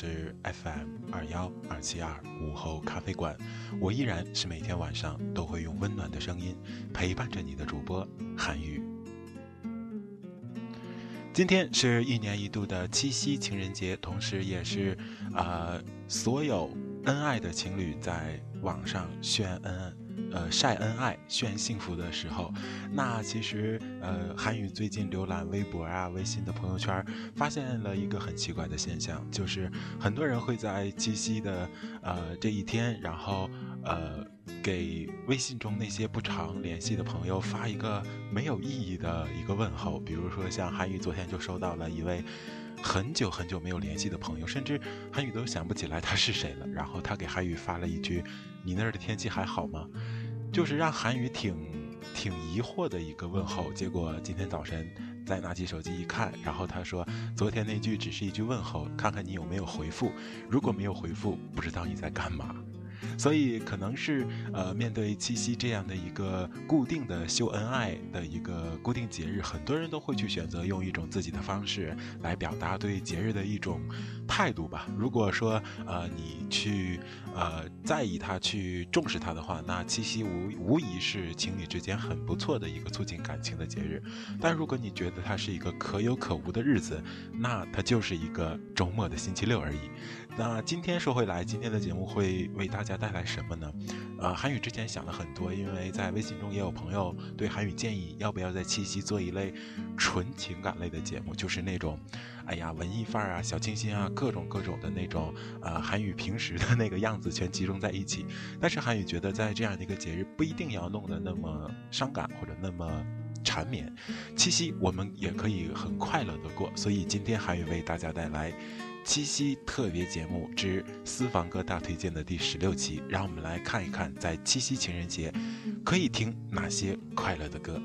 是 FM 二幺二七二午后咖啡馆，我依然是每天晚上都会用温暖的声音陪伴着你的主播韩宇。今天是一年一度的七夕情人节，同时也是啊所有恩爱的情侣在网上炫恩。呃，晒恩爱、炫幸福的时候，那其实呃，韩宇最近浏览微博啊、微信的朋友圈，发现了一个很奇怪的现象，就是很多人会在七夕的呃这一天，然后呃给微信中那些不常联系的朋友发一个没有意义的一个问候，比如说像韩宇昨天就收到了一位很久很久没有联系的朋友，甚至韩宇都想不起来他是谁了，然后他给韩宇发了一句：“你那儿的天气还好吗？”就是让韩宇挺挺疑惑的一个问候，结果今天早晨再拿起手机一看，然后他说昨天那句只是一句问候，看看你有没有回复，如果没有回复，不知道你在干嘛。所以可能是呃，面对七夕这样的一个固定的秀恩爱的一个固定节日，很多人都会去选择用一种自己的方式来表达对节日的一种态度吧。如果说呃你去呃在意它、去重视它的话，那七夕无无疑是情侣之间很不错的一个促进感情的节日。但如果你觉得它是一个可有可无的日子，那它就是一个周末的星期六而已。那今天说回来，今天的节目会为大家带来什么呢？呃，韩语之前想了很多，因为在微信中也有朋友对韩语建议，要不要在七夕做一类纯情感类的节目，就是那种，哎呀，文艺范儿啊，小清新啊，各种各种的那种，呃，韩语平时的那个样子全集中在一起。但是韩语觉得，在这样的一个节日，不一定要弄得那么伤感或者那么缠绵。七夕我们也可以很快乐的过，所以今天韩语为大家带来。七夕特别节目之私房歌大推荐的第十六期，让我们来看一看，在七夕情人节可以听哪些快乐的歌。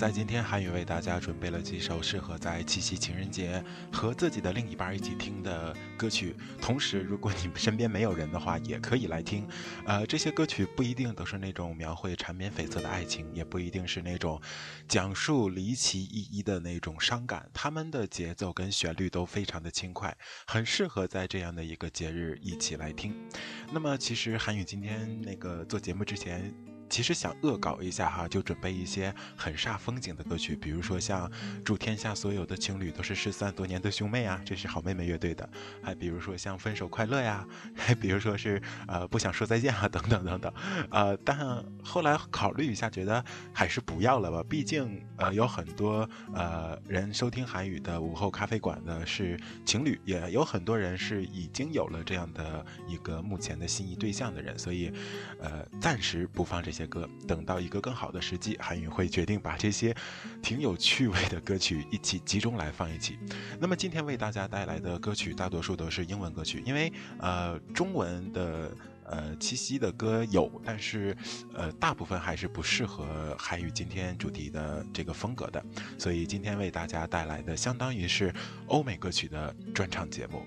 在今天，韩宇为大家准备了几首适合在七夕情人节和自己的另一半一起听的歌曲。同时，如果你身边没有人的话，也可以来听。呃，这些歌曲不一定都是那种描绘缠绵悱恻的爱情，也不一定是那种讲述离奇依依的那种伤感。他们的节奏跟旋律都非常的轻快，很适合在这样的一个节日一起来听。那么，其实韩宇今天那个做节目之前。其实想恶搞一下哈，就准备一些很煞风景的歌曲，比如说像“祝天下所有的情侣都是失散多年的兄妹啊”，这是好妹妹乐队的；还比如说像“分手快乐呀”，还比如说是呃不想说再见啊，等等等等。呃，但后来考虑一下，觉得还是不要了吧，毕竟呃有很多呃人收听韩语的午后咖啡馆的是情侣，也有很多人是已经有了这样的一个目前的心仪对象的人，所以呃暂时不放这些歌，等到一个更好的时机，韩语会决定把这些挺有趣味的歌曲一起集中来放一起。那么今天为大家带来的歌曲大多数都是英文歌曲，因为呃中文的。呃，七夕的歌有，但是，呃，大部分还是不适合韩语今天主题的这个风格的，所以今天为大家带来的相当于是欧美歌曲的专场节目。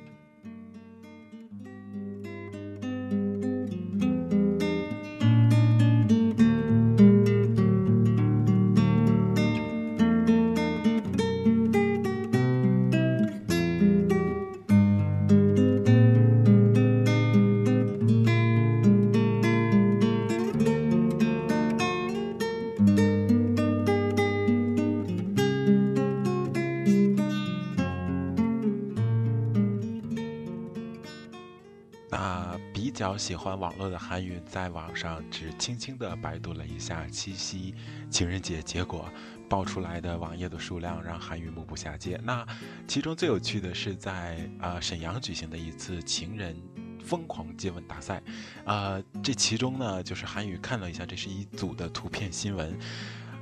比较喜欢网络的韩语，在网上只轻轻的百度了一下七夕情人节，结果爆出来的网页的数量让韩语目不暇接。那其中最有趣的是在啊沈阳举行的一次情人疯狂接吻大赛，啊这其中呢就是韩语看了一下，这是一组的图片新闻，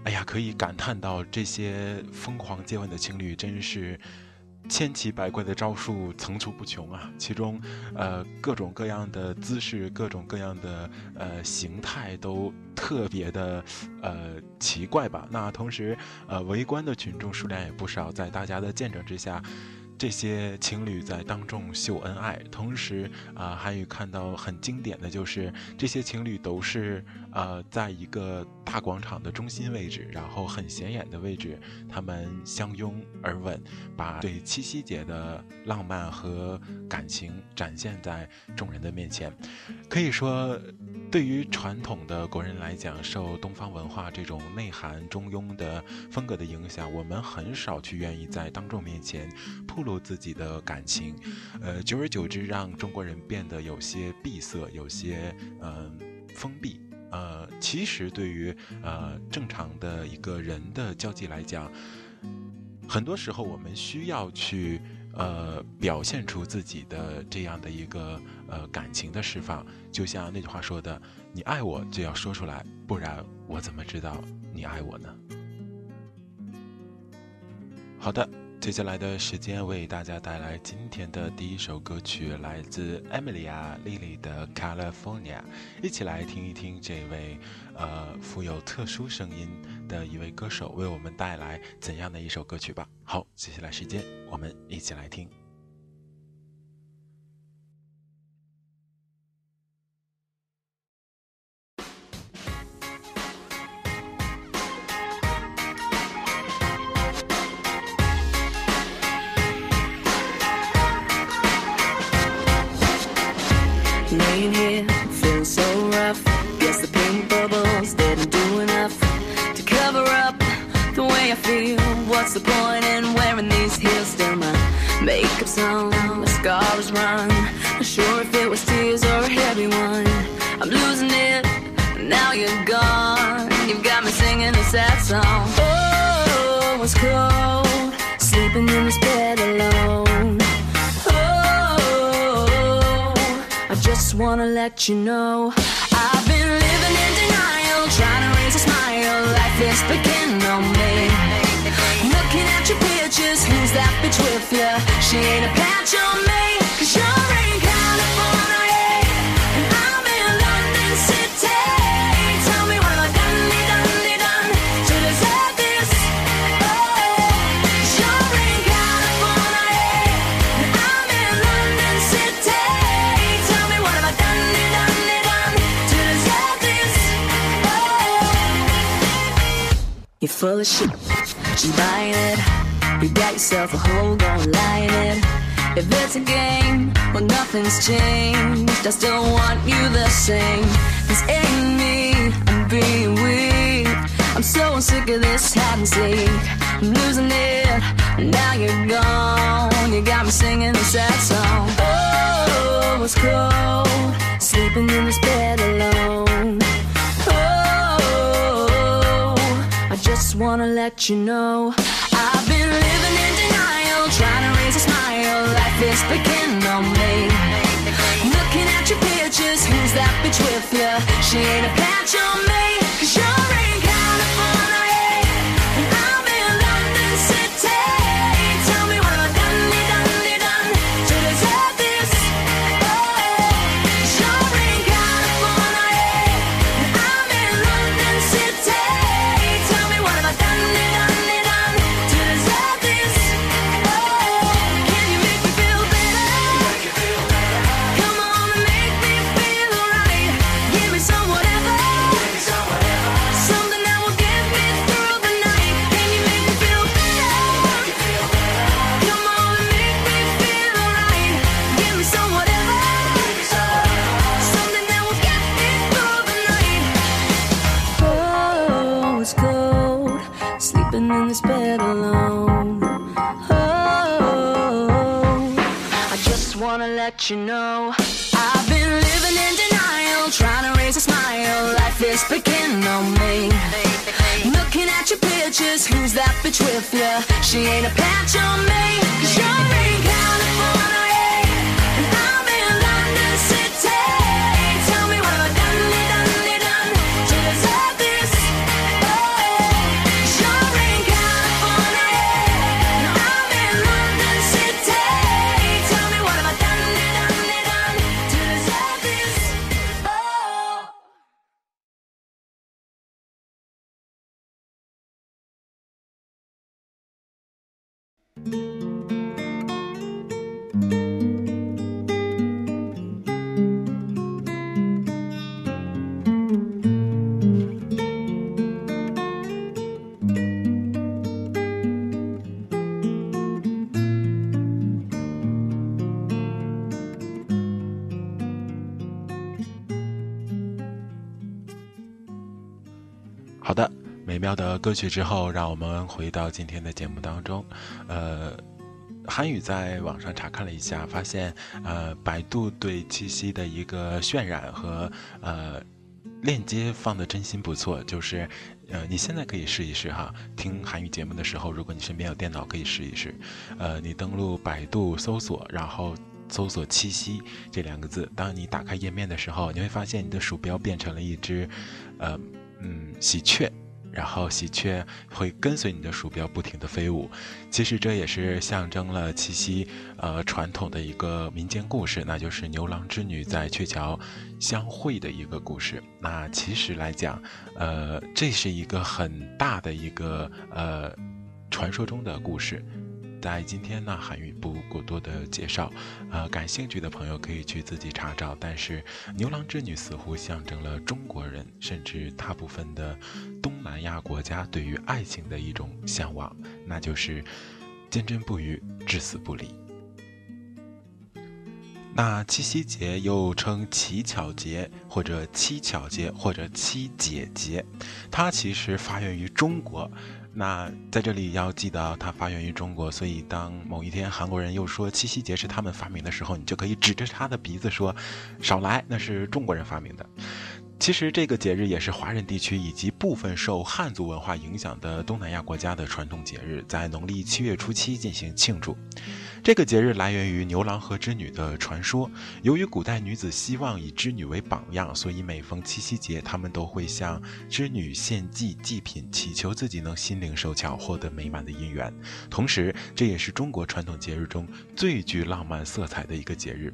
哎呀可以感叹到这些疯狂接吻的情侣真是。千奇百怪的招数层出不穷啊，其中，呃，各种各样的姿势，各种各样的呃形态都特别的呃奇怪吧。那同时，呃，围观的群众数量也不少，在大家的见证之下。这些情侣在当众秀恩爱，同时啊，韩语看到很经典的就是这些情侣都是呃，在一个大广场的中心位置，然后很显眼的位置，他们相拥而吻，把对七夕节的浪漫和感情展现在众人的面前。可以说，对于传统的国人来讲，受东方文化这种内涵中庸的风格的影响，我们很少去愿意在当众面前铺露。自己的感情，呃，久而久之，让中国人变得有些闭塞，有些嗯封闭。呃，其实对于呃正常的一个人的交际来讲，很多时候我们需要去呃表现出自己的这样的一个呃感情的释放。就像那句话说的：“你爱我就要说出来，不然我怎么知道你爱我呢？”好的。接下来的时间为大家带来今天的第一首歌曲，来自 Emily 啊 Lily 的《California》，一起来听一听这位呃富有特殊声音的一位歌手为我们带来怎样的一首歌曲吧。好，接下来时间我们一起来听。Let you know I've been living in denial, trying to raise a smile. Life is picking on me. Looking at your pictures, full of shit. Just buying it. You got yourself a hole, going lying it. If it's a game, well, nothing's changed. I still want you the same. This ain't me. I'm being weak. I'm so sick of this hide and seek. I'm losing it. Now you're gone. You got me singing a sad song. Oh, it's cold. Sleeping in this bed alone. Just wanna let you know. I've been living in denial, trying to raise a smile. Life is beginning on me. Looking at your pictures, who's that bitch with you? She ain't a wanna let you know I've been living in denial, trying to raise a smile. Life is picking on me. Looking at your pictures, who's that bitch with you? She ain't a patch on me. Cause you're in California, 好的，美妙的歌曲之后，让我们回到今天的节目当中。呃，韩语在网上查看了一下，发现呃，百度对七夕的一个渲染和呃链接放的真心不错，就是。呃，你现在可以试一试哈，听韩语节目的时候，如果你身边有电脑，可以试一试。呃，你登录百度搜索，然后搜索“七夕”这两个字，当你打开页面的时候，你会发现你的鼠标变成了一只，呃，嗯，喜鹊。然后喜鹊会跟随你的鼠标不停地飞舞，其实这也是象征了七夕，呃，传统的一个民间故事，那就是牛郎织女在鹊桥相会的一个故事。那其实来讲，呃，这是一个很大的一个呃传说中的故事。在今天呢，韩语不过多的介绍，呃，感兴趣的朋友可以去自己查找。但是，牛郎织女似乎象征了中国人，甚至大部分的东南亚国家对于爱情的一种向往，那就是坚贞不渝，至死不离。那七夕节又称乞巧节，或者七巧节，或者七姐节，它其实发源于中国。那在这里要记得，它发源于中国，所以当某一天韩国人又说七夕节是他们发明的时候，你就可以指着他的鼻子说：“少来，那是中国人发明的。”其实这个节日也是华人地区以及部分受汉族文化影响的东南亚国家的传统节日，在农历七月初七进行庆祝。这个节日来源于牛郎和织女的传说。由于古代女子希望以织女为榜样，所以每逢七夕节，她们都会向织女献祭祭品，祈求自己能心灵手巧，获得美满的姻缘。同时，这也是中国传统节日中最具浪漫色彩的一个节日。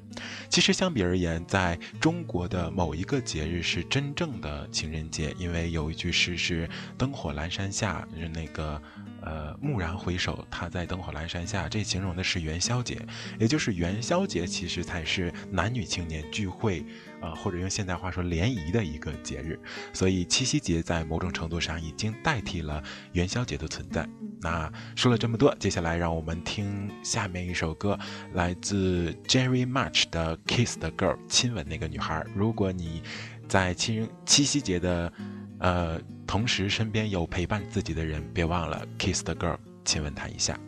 其实，相比而言，在中国的某一个节日是真正的情人节，因为有一句诗是“灯火阑珊下”，是那个。呃，蓦然回首，他在灯火阑珊下，这形容的是元宵节，也就是元宵节，其实才是男女青年聚会，啊，或者用现代话说联谊的一个节日。所以七夕节在某种程度上已经代替了元宵节的存在。那说了这么多，接下来让我们听下面一首歌，来自 Jerry March 的《Kiss the Girl》，亲吻那个女孩。如果你在七七夕节的呃，同时身边有陪伴自己的人，别忘了 kiss the girl，亲吻她一下。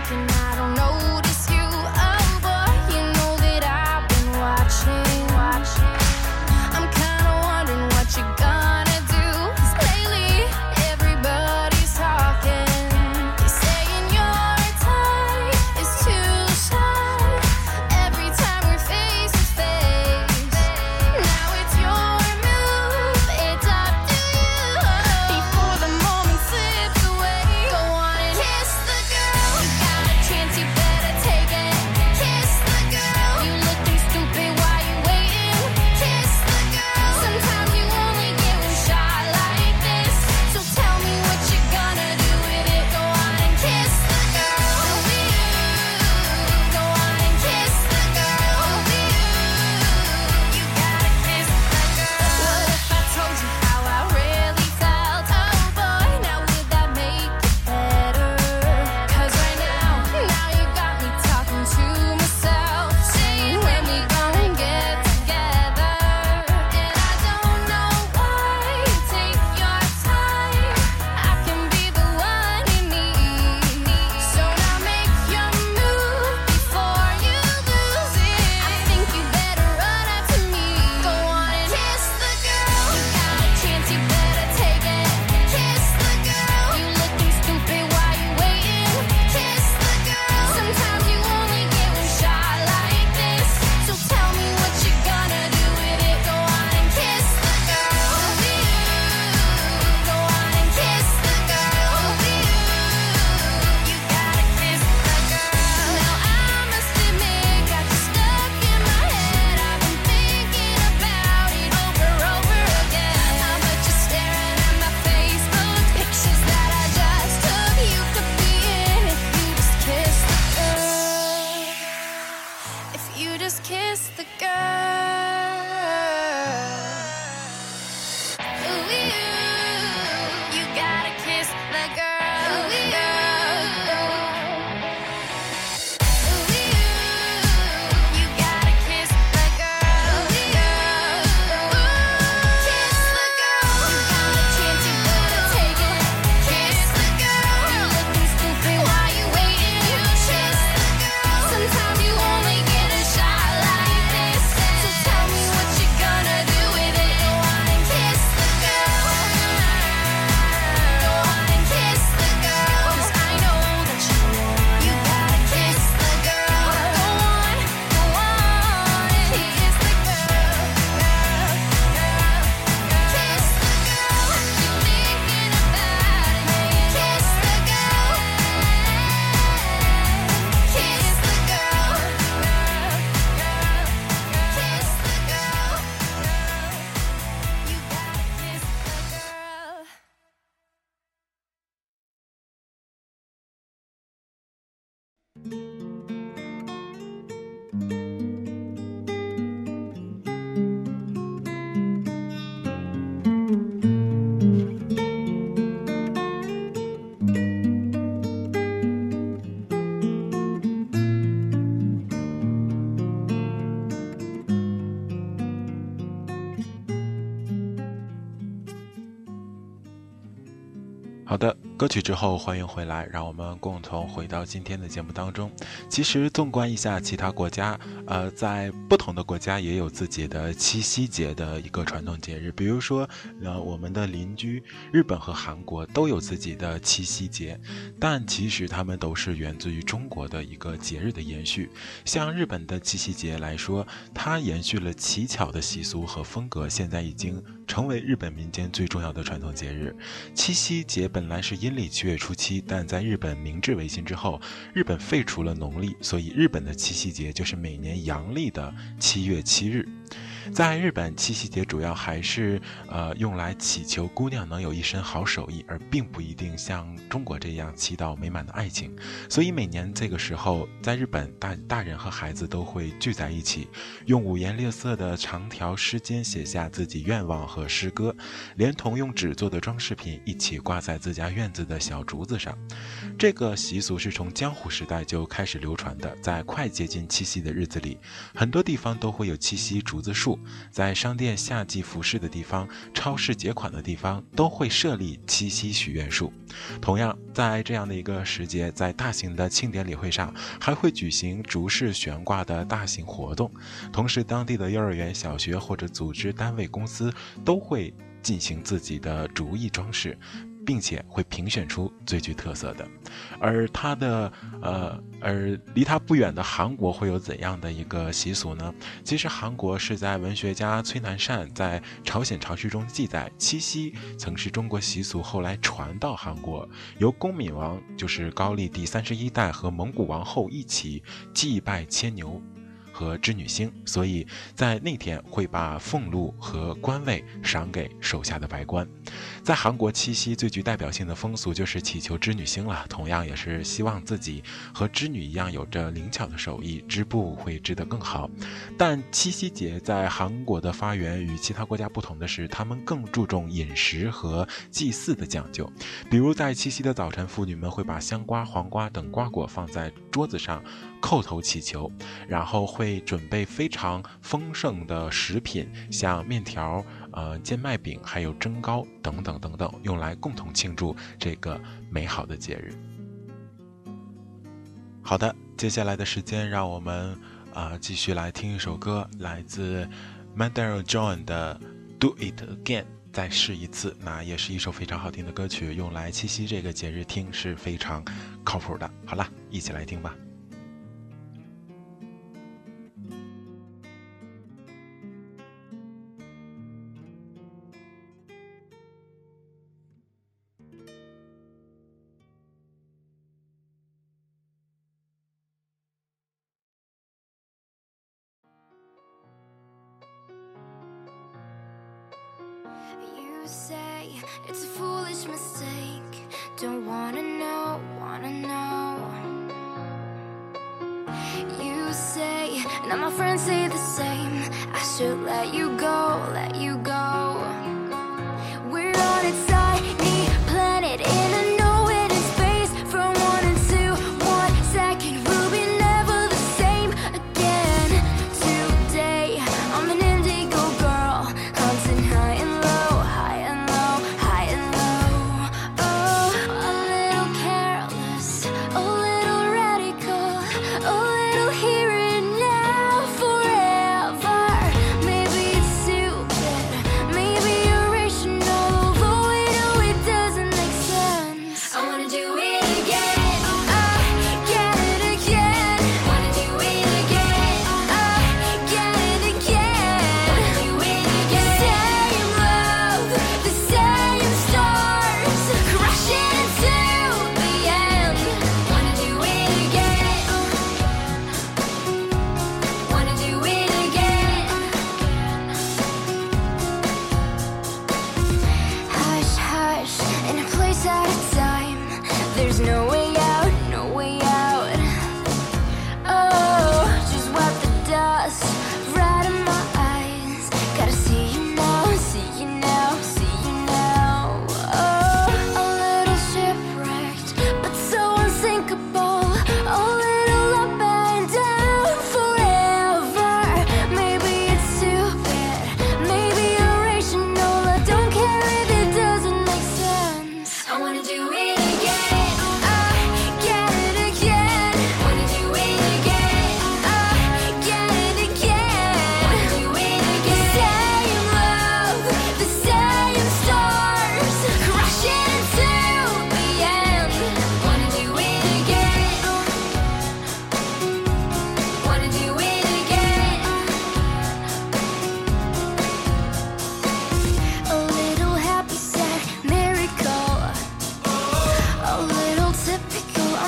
thinking I don't 好的。歌曲之后，欢迎回来，让我们共同回到今天的节目当中。其实，纵观一下其他国家，呃，在不同的国家也有自己的七夕节的一个传统节日。比如说，呃，我们的邻居日本和韩国都有自己的七夕节，但其实他们都是源自于中国的一个节日的延续。像日本的七夕节来说，它延续了乞巧的习俗和风格，现在已经成为日本民间最重要的传统节日。七夕节本来是阴历七月初七，但在日本明治维新之后，日本废除了农历，所以日本的七夕节就是每年阳历的七月七日。在日本，七夕节主要还是呃用来祈求姑娘能有一身好手艺，而并不一定像中国这样祈祷美满的爱情。所以每年这个时候，在日本大大人和孩子都会聚在一起，用五颜六色的长条诗笺写下自己愿望和诗歌，连同用纸做的装饰品一起挂在自家院子的小竹子上。这个习俗是从江户时代就开始流传的，在快接近七夕的日子里，很多地方都会有七夕竹子树。在商店夏季服饰的地方、超市结款的地方，都会设立七夕许愿树。同样，在这样的一个时节，在大型的庆典礼会上，还会举行竹式悬挂的大型活动。同时，当地的幼儿园、小学或者组织单位、公司都会进行自己的竹艺装饰。并且会评选出最具特色的，而它的呃，而离它不远的韩国会有怎样的一个习俗呢？其实韩国是在文学家崔南善在《朝鲜朝序》中记载，七夕曾是中国习俗，后来传到韩国，由恭敏王就是高丽第三十一代和蒙古王后一起祭拜牵牛。和织女星，所以在那天会把俸禄和官位赏给手下的白官。在韩国，七夕最具代表性的风俗就是祈求织女星了，同样也是希望自己和织女一样有着灵巧的手艺，织布会织得更好。但七夕节在韩国的发源与其他国家不同的是，他们更注重饮食和祭祀的讲究。比如在七夕的早晨，妇女们会把香瓜、黄瓜等瓜果放在桌子上。叩头祈求，然后会准备非常丰盛的食品，像面条、呃煎麦饼，还有蒸糕等等等等，用来共同庆祝这个美好的节日。好的，接下来的时间，让我们啊继续来听一首歌，来自 Mandel John 的《Do It Again》，再试一次。那也是一首非常好听的歌曲，用来七夕这个节日听是非常靠谱的。好了，一起来听吧。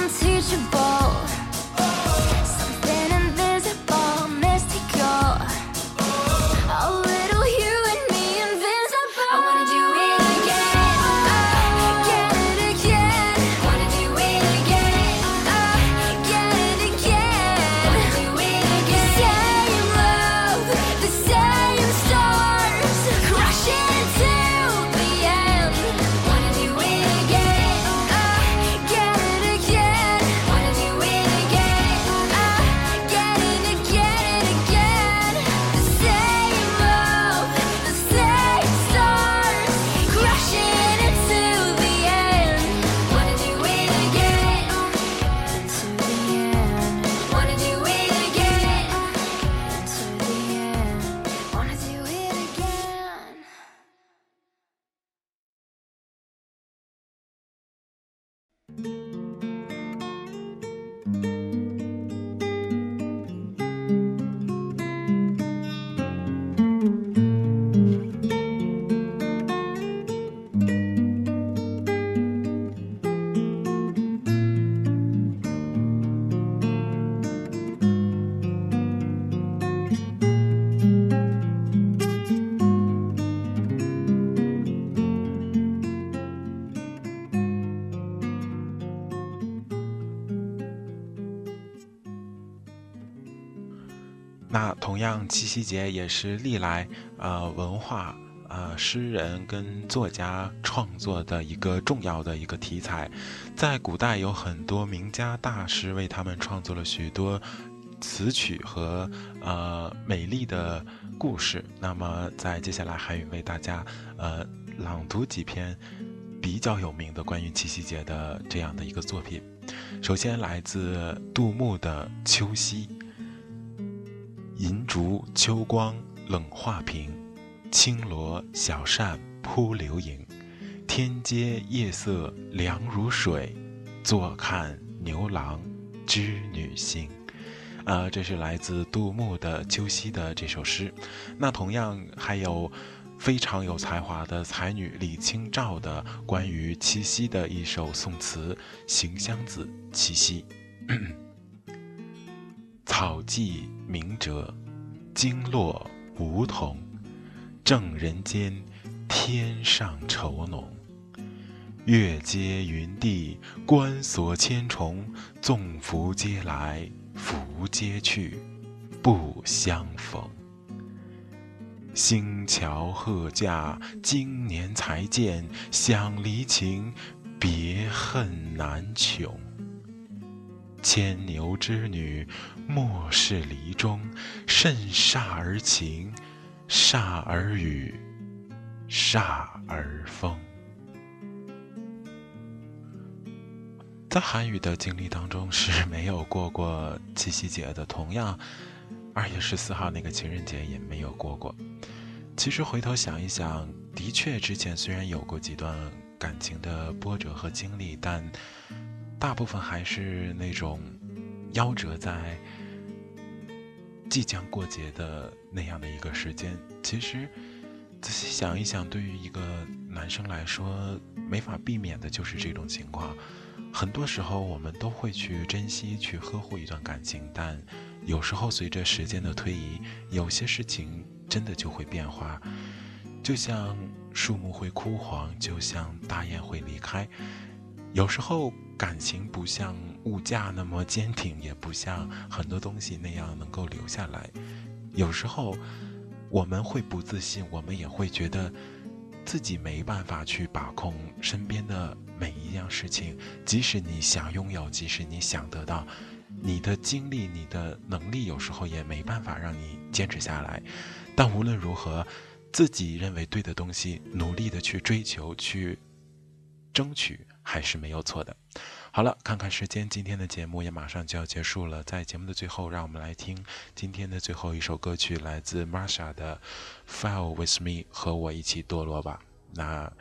unteachable. 七夕节也是历来呃文化呃诗人跟作家创作的一个重要的一个题材。在古代有很多名家大师为他们创作了许多词曲和呃美丽的故事。那么在接下来，韩宇为大家呃朗读几篇比较有名的关于七夕节的这样的一个作品。首先来自杜牧的《秋夕》。银烛秋光冷画屏，轻罗小扇扑流萤。天阶夜色凉如水，坐看牛郎织女星。呃，这是来自杜牧的《秋夕》的这首诗。那同样还有非常有才华的才女李清照的关于七夕的一首宋词《行香子·七夕》。草髻明哲，经络梧桐，正人间，天上愁浓。月接云地，关锁千重，纵福皆来，福皆去，不相逢。星桥贺驾，今年才见，想离情，别恨难穷。牵牛织女，莫是离中，甚煞而晴，煞而雨，煞而风。在韩语的经历当中是没有过过七夕节的，同样，二月十四号那个情人节也没有过过。其实回头想一想，的确之前虽然有过几段感情的波折和经历，但。大部分还是那种夭折在即将过节的那样的一个时间。其实仔细想一想，对于一个男生来说，没法避免的就是这种情况。很多时候，我们都会去珍惜、去呵护一段感情，但有时候随着时间的推移，有些事情真的就会变化。就像树木会枯黄，就像大雁会离开。有时候感情不像物价那么坚挺，也不像很多东西那样能够留下来。有时候我们会不自信，我们也会觉得自己没办法去把控身边的每一样事情。即使你想拥有，即使你想得到，你的精力、你的能力有时候也没办法让你坚持下来。但无论如何，自己认为对的东西，努力的去追求，去争取。还是没有错的。好了，看看时间，今天的节目也马上就要结束了。在节目的最后，让我们来听今天的最后一首歌曲，来自 Marsha 的《Fell with Me》，和我一起堕落吧。那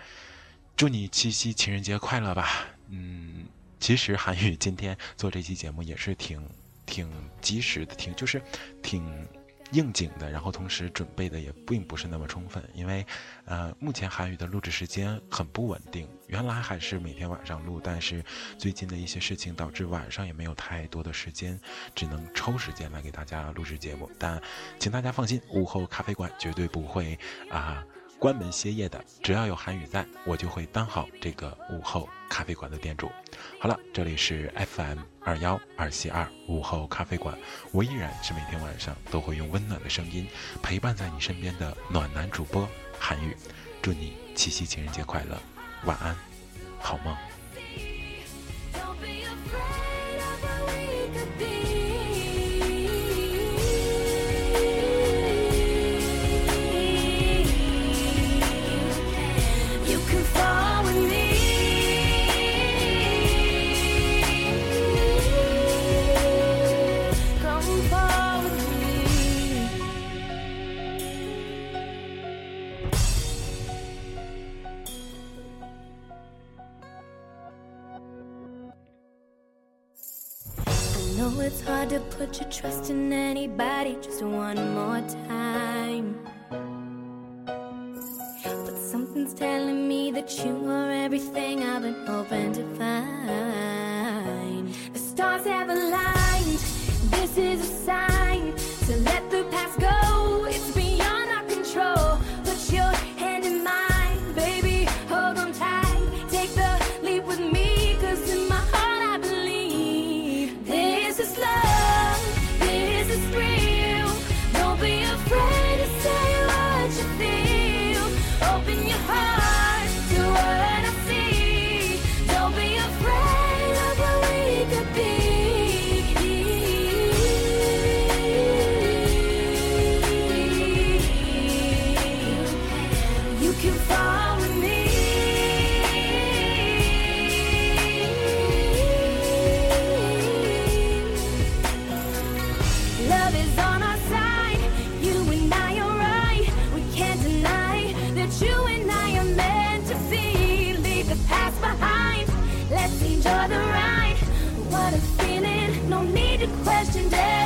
祝你七夕情人节快乐吧。嗯，其实韩语今天做这期节目也是挺挺及时的，挺就是挺。应景的，然后同时准备的也并不是那么充分，因为，呃，目前韩语的录制时间很不稳定。原来还是每天晚上录，但是最近的一些事情导致晚上也没有太多的时间，只能抽时间来给大家录制节目。但请大家放心，午后咖啡馆绝对不会啊。关门歇业的，只要有韩语在，我就会当好这个午后咖啡馆的店主。好了，这里是 FM 二幺二七二午后咖啡馆，我依然是每天晚上都会用温暖的声音陪伴在你身边的暖男主播韩语。祝你七夕情人节快乐，晚安，好梦。Know it's hard to put your trust in anybody just one more time. But something's telling me that you are everything I've been hoping to find. The stars have aligned. Enjoy the ride. What a feeling, no need to question it.